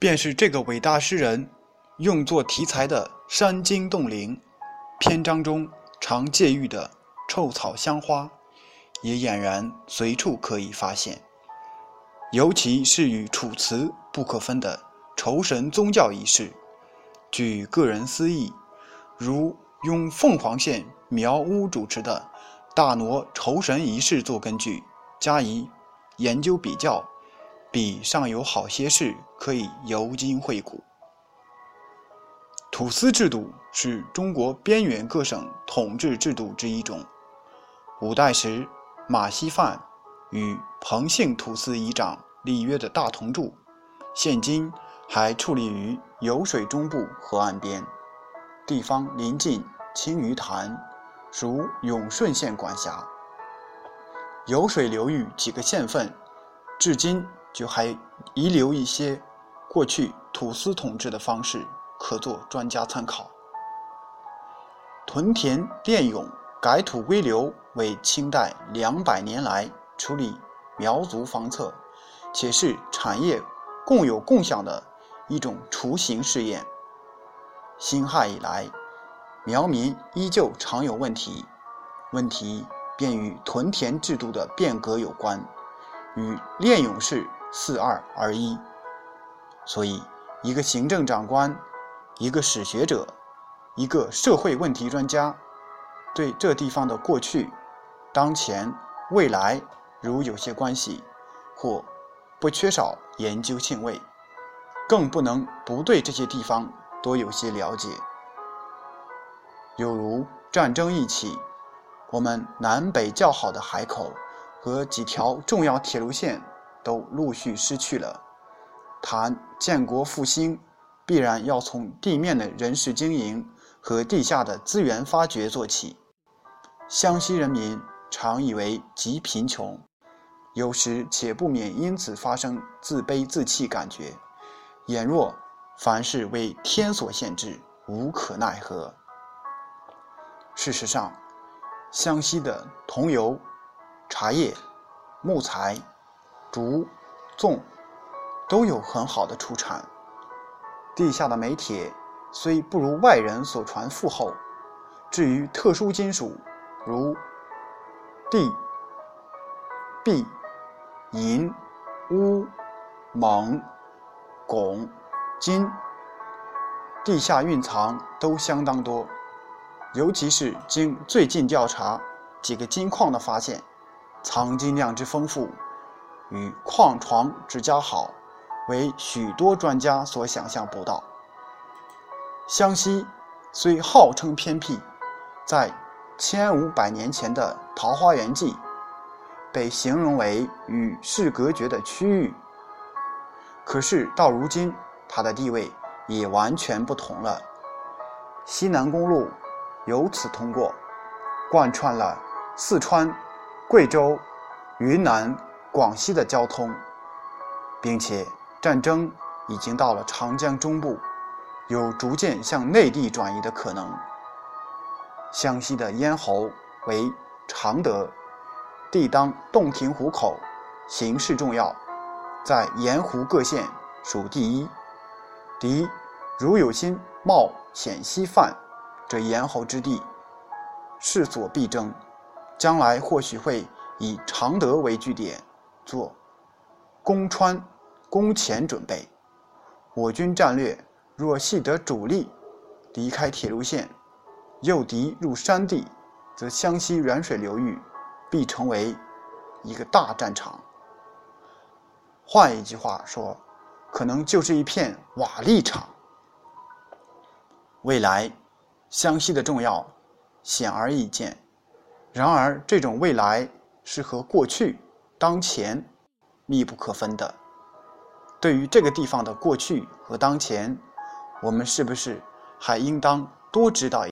便是这个伟大诗人用作题材的山精洞灵篇章中常借喻的臭草香花，也俨然随处可以发现。尤其是与楚辞不可分的酬神宗教仪式，据个人私意，如用凤凰县苗屋主持的大挪酬神仪式做根据，加以研究比较，比尚有好些事可以由今会古。土司制度是中国边缘各省统治制度之一种。五代时，马希范与彭姓土司仪长立约的大同柱，现今还矗立于酉水中部河岸边，地方临近青鱼潭，属永顺县管辖。酉水流域几个县份，至今就还遗留一些过去土司统治的方式。可做专家参考。屯田炼涌改土归流为清代两百年来处理苗族方策，且是产业共有共享的一种雏形试验。辛亥以来，苗民依旧常有问题，问题便与屯田制度的变革有关，与炼涌式四二而一。所以，一个行政长官。一个史学者，一个社会问题专家，对这地方的过去、当前、未来，如有些关系，或不缺少研究兴味，更不能不对这些地方多有些了解。有如战争一起，我们南北较好的海口和几条重要铁路线都陆续失去了，谈建国复兴。必然要从地面的人事经营和地下的资源发掘做起。湘西人民常以为极贫穷，有时且不免因此发生自卑自弃感觉，俨若凡事为天所限制，无可奈何。事实上，湘西的桐油、茶叶、木材、竹、粽都有很好的出产。地下的煤铁虽不如外人所传富厚，至于特殊金属，如地、铋、银、钨、锰、汞、金，地下蕴藏都相当多。尤其是经最近调查几个金矿的发现，藏金量之丰富，与矿床之佳好。为许多专家所想象不到。湘西虽号称偏僻，在千五百年前的《桃花源记》被形容为与世隔绝的区域，可是到如今，它的地位也完全不同了。西南公路由此通过，贯穿了四川、贵州、云南、广西的交通，并且。战争已经到了长江中部，有逐渐向内地转移的可能。湘西的咽喉为常德，地当洞庭湖口，形势重要，在沿湖各县属第一。敌如有心冒险西犯，这咽喉之地势所必争，将来或许会以常德为据点，做攻川。攻前准备，我军战略若系得主力离开铁路线，诱敌入山地，则湘西软水流域必成为一个大战场。换一句话说，可能就是一片瓦砾场。未来，湘西的重要显而易见。然而，这种未来是和过去、当前密不可分的。对于这个地方的过去和当前，我们是不是还应当多知道？